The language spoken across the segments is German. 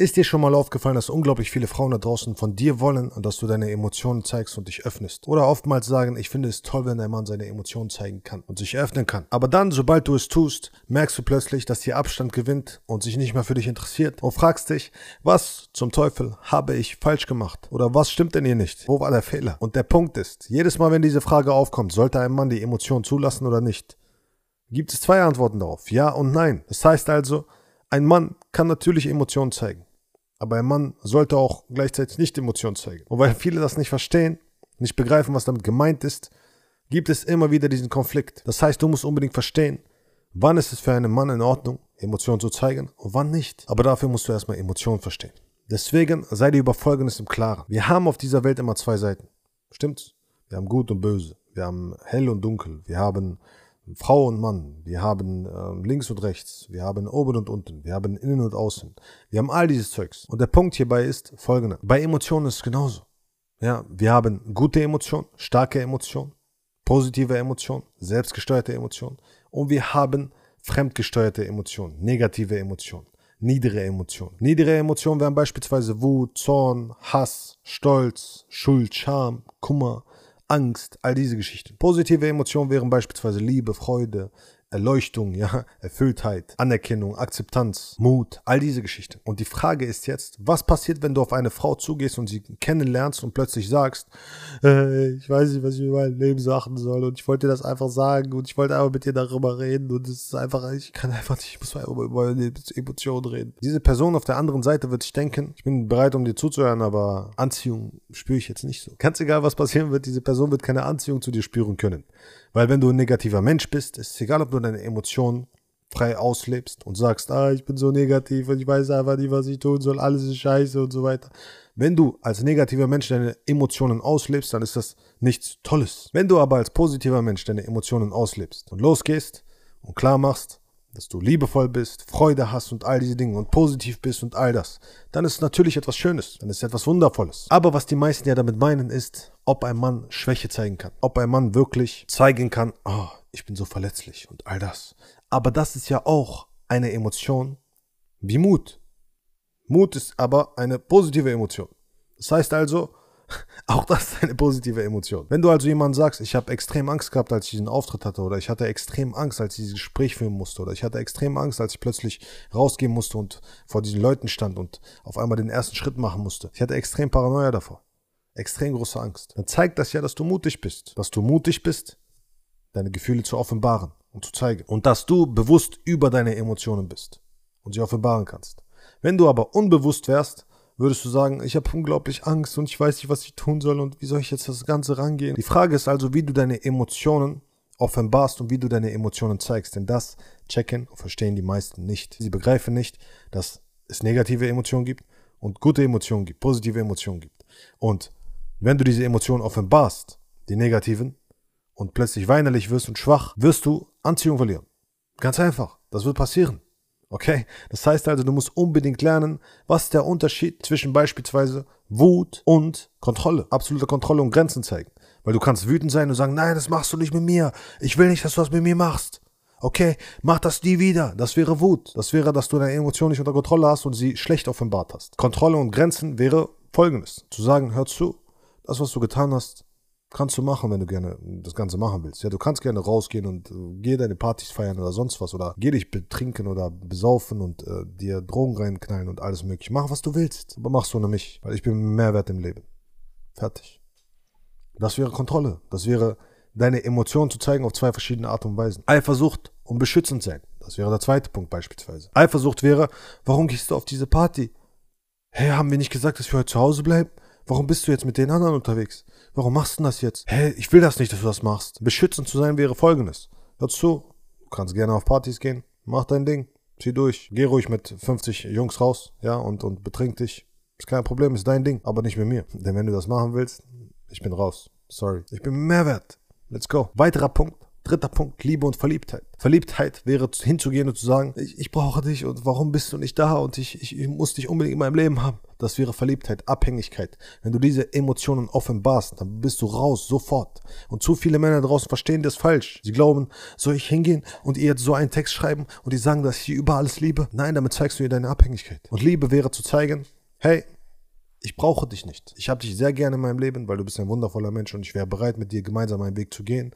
Ist dir schon mal aufgefallen, dass unglaublich viele Frauen da draußen von dir wollen und dass du deine Emotionen zeigst und dich öffnest? Oder oftmals sagen, ich finde es toll, wenn ein Mann seine Emotionen zeigen kann und sich öffnen kann. Aber dann, sobald du es tust, merkst du plötzlich, dass dir Abstand gewinnt und sich nicht mehr für dich interessiert und fragst dich, was zum Teufel habe ich falsch gemacht? Oder was stimmt denn hier nicht? Wo war der Fehler? Und der Punkt ist, jedes Mal, wenn diese Frage aufkommt, sollte ein Mann die Emotionen zulassen oder nicht? Gibt es zwei Antworten darauf, ja und nein. Das heißt also, ein Mann kann natürlich Emotionen zeigen. Aber ein Mann sollte auch gleichzeitig nicht Emotionen zeigen. Und weil viele das nicht verstehen, nicht begreifen, was damit gemeint ist, gibt es immer wieder diesen Konflikt. Das heißt, du musst unbedingt verstehen, wann ist es für einen Mann in Ordnung, Emotionen zu zeigen und wann nicht. Aber dafür musst du erstmal Emotionen verstehen. Deswegen sei dir über Folgendes im Klaren. Wir haben auf dieser Welt immer zwei Seiten. Stimmt's? Wir haben Gut und Böse. Wir haben Hell und Dunkel. Wir haben Frau und Mann, wir haben äh, links und rechts, wir haben oben und unten, wir haben innen und außen. Wir haben all dieses Zeugs. Und der Punkt hierbei ist folgender. Bei Emotionen ist es genauso. Ja, wir haben gute Emotionen, starke Emotionen, positive Emotionen, selbstgesteuerte Emotionen und wir haben fremdgesteuerte Emotionen, negative Emotionen, niedere Emotionen. Niedere Emotionen wären beispielsweise Wut, Zorn, Hass, Stolz, Schuld, Scham, Kummer, Angst, all diese Geschichten. Positive Emotionen wären beispielsweise Liebe, Freude, Erleuchtung, ja, Erfülltheit, Anerkennung, Akzeptanz, Mut, all diese Geschichten. Und die Frage ist jetzt, was passiert, wenn du auf eine Frau zugehst und sie kennenlernst und plötzlich sagst, äh, ich weiß nicht, was ich über mein Leben sagen soll und ich wollte dir das einfach sagen und ich wollte einfach mit dir darüber reden und es ist einfach, ich kann einfach nicht, ich muss mal über, über Emotionen reden. Diese Person auf der anderen Seite wird sich denken, ich bin bereit, um dir zuzuhören, aber Anziehung spüre ich jetzt nicht so. Ganz egal, was passieren wird, diese Person wird keine Anziehung zu dir spüren können. Weil wenn du ein negativer Mensch bist, ist es egal, ob du deine Emotionen frei auslebst und sagst, ah, ich bin so negativ und ich weiß einfach nicht, was ich tun soll, alles ist scheiße und so weiter. Wenn du als negativer Mensch deine Emotionen auslebst, dann ist das nichts Tolles. Wenn du aber als positiver Mensch deine Emotionen auslebst und losgehst und klar machst, dass du liebevoll bist, Freude hast und all diese Dinge und positiv bist und all das, dann ist natürlich etwas Schönes, dann ist etwas Wundervolles. Aber was die meisten ja damit meinen ist, ob ein Mann Schwäche zeigen kann, ob ein Mann wirklich zeigen kann, oh, ich bin so verletzlich und all das. Aber das ist ja auch eine Emotion wie Mut. Mut ist aber eine positive Emotion. Das heißt also, auch das ist eine positive Emotion. Wenn du also jemandem sagst, ich habe extrem Angst gehabt, als ich diesen Auftritt hatte, oder ich hatte extrem Angst, als ich dieses Gespräch führen musste, oder ich hatte extrem Angst, als ich plötzlich rausgehen musste und vor diesen Leuten stand und auf einmal den ersten Schritt machen musste. Ich hatte extrem Paranoia davor. Extrem große Angst. Dann zeigt das ja, dass du mutig bist. Dass du mutig bist, deine Gefühle zu offenbaren und zu zeigen. Und dass du bewusst über deine Emotionen bist und sie offenbaren kannst. Wenn du aber unbewusst wärst, würdest du sagen, ich habe unglaublich Angst und ich weiß nicht, was ich tun soll und wie soll ich jetzt das Ganze rangehen? Die Frage ist also, wie du deine Emotionen offenbarst und wie du deine Emotionen zeigst. Denn das checken und verstehen die meisten nicht. Sie begreifen nicht, dass es negative Emotionen gibt und gute Emotionen gibt, positive Emotionen gibt. Und wenn du diese Emotionen offenbarst, die negativen, und plötzlich weinerlich wirst und schwach, wirst du Anziehung verlieren. Ganz einfach. Das wird passieren. Okay? Das heißt also, du musst unbedingt lernen, was der Unterschied zwischen beispielsweise Wut und Kontrolle. Absolute Kontrolle und Grenzen zeigen. Weil du kannst wütend sein und sagen, nein, das machst du nicht mit mir. Ich will nicht, dass du das mit mir machst. Okay, mach das nie wieder. Das wäre Wut. Das wäre, dass du deine Emotionen nicht unter Kontrolle hast und sie schlecht offenbart hast. Kontrolle und Grenzen wäre folgendes. Zu sagen, hör zu, das, was du getan hast, Kannst du machen, wenn du gerne das Ganze machen willst. Ja, du kannst gerne rausgehen und äh, geh deine Partys feiern oder sonst was oder geh dich betrinken oder besaufen und äh, dir Drogen reinknallen und alles mögliche. Mach, was du willst. Aber mach so ohne mich, weil ich bin Mehrwert im Leben. Fertig. Das wäre Kontrolle. Das wäre deine Emotionen zu zeigen auf zwei verschiedene Art und Weisen. Eifersucht und beschützend sein. Das wäre der zweite Punkt beispielsweise. Eifersucht wäre, warum gehst du auf diese Party? Hey, haben wir nicht gesagt, dass wir heute zu Hause bleiben? Warum bist du jetzt mit den anderen unterwegs? Warum machst du das jetzt? Hä, ich will das nicht, dass du das machst. Beschützend zu sein wäre folgendes. Hör zu, du kannst gerne auf Partys gehen, mach dein Ding, zieh durch. Geh ruhig mit 50 Jungs raus, ja, und, und betrink dich. Ist kein Problem, ist dein Ding, aber nicht mit mir. Denn wenn du das machen willst, ich bin raus. Sorry. Ich bin Mehrwert. Let's go. Weiterer Punkt. Dritter Punkt, Liebe und Verliebtheit. Verliebtheit wäre hinzugehen und zu sagen, ich, ich brauche dich und warum bist du nicht da und ich, ich, ich muss dich unbedingt in meinem Leben haben. Das wäre Verliebtheit, Abhängigkeit. Wenn du diese Emotionen offenbarst, dann bist du raus, sofort. Und zu viele Männer draußen verstehen das falsch. Sie glauben, soll ich hingehen und ihr jetzt so einen Text schreiben und die sagen, dass ich sie über alles liebe? Nein, damit zeigst du ihr deine Abhängigkeit. Und Liebe wäre zu zeigen, hey, ich brauche dich nicht. Ich habe dich sehr gerne in meinem Leben, weil du bist ein wundervoller Mensch und ich wäre bereit, mit dir gemeinsam einen Weg zu gehen.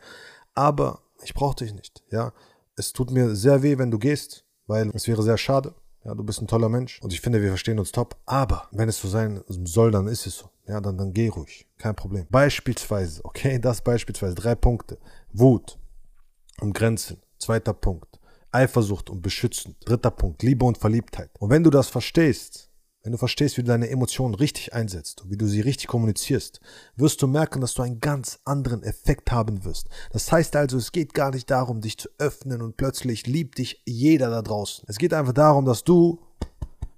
Aber ich brauche dich nicht. Ja, es tut mir sehr weh, wenn du gehst, weil es wäre sehr schade. Ja, du bist ein toller Mensch und ich finde, wir verstehen uns top. Aber wenn es so sein soll, dann ist es so. Ja, dann, dann geh ruhig. Kein Problem. Beispielsweise, okay, das beispielsweise. Drei Punkte. Wut und Grenzen. Zweiter Punkt. Eifersucht und Beschützen. Dritter Punkt. Liebe und Verliebtheit. Und wenn du das verstehst, wenn du verstehst, wie du deine Emotionen richtig einsetzt und wie du sie richtig kommunizierst, wirst du merken, dass du einen ganz anderen Effekt haben wirst. Das heißt also, es geht gar nicht darum, dich zu öffnen und plötzlich liebt dich jeder da draußen. Es geht einfach darum, dass du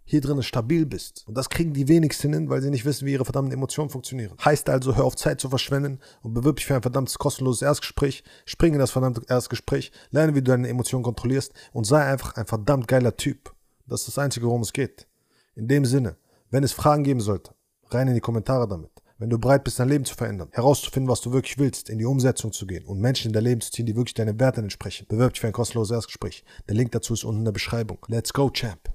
hier drinnen stabil bist. Und das kriegen die wenigsten hin, weil sie nicht wissen, wie ihre verdammten Emotionen funktionieren. Heißt also, hör auf Zeit zu verschwenden und bewirb dich für ein verdammtes kostenloses Erstgespräch. Spring in das verdammte Erstgespräch, lerne, wie du deine Emotionen kontrollierst und sei einfach ein verdammt geiler Typ. Das ist das Einzige, worum es geht. In dem Sinne, wenn es Fragen geben sollte, rein in die Kommentare damit. Wenn du bereit bist, dein Leben zu verändern, herauszufinden, was du wirklich willst, in die Umsetzung zu gehen und Menschen in dein Leben zu ziehen, die wirklich deinen Werten entsprechen, bewirb dich für ein kostenloses Erstgespräch. Der Link dazu ist unten in der Beschreibung. Let's go, Champ!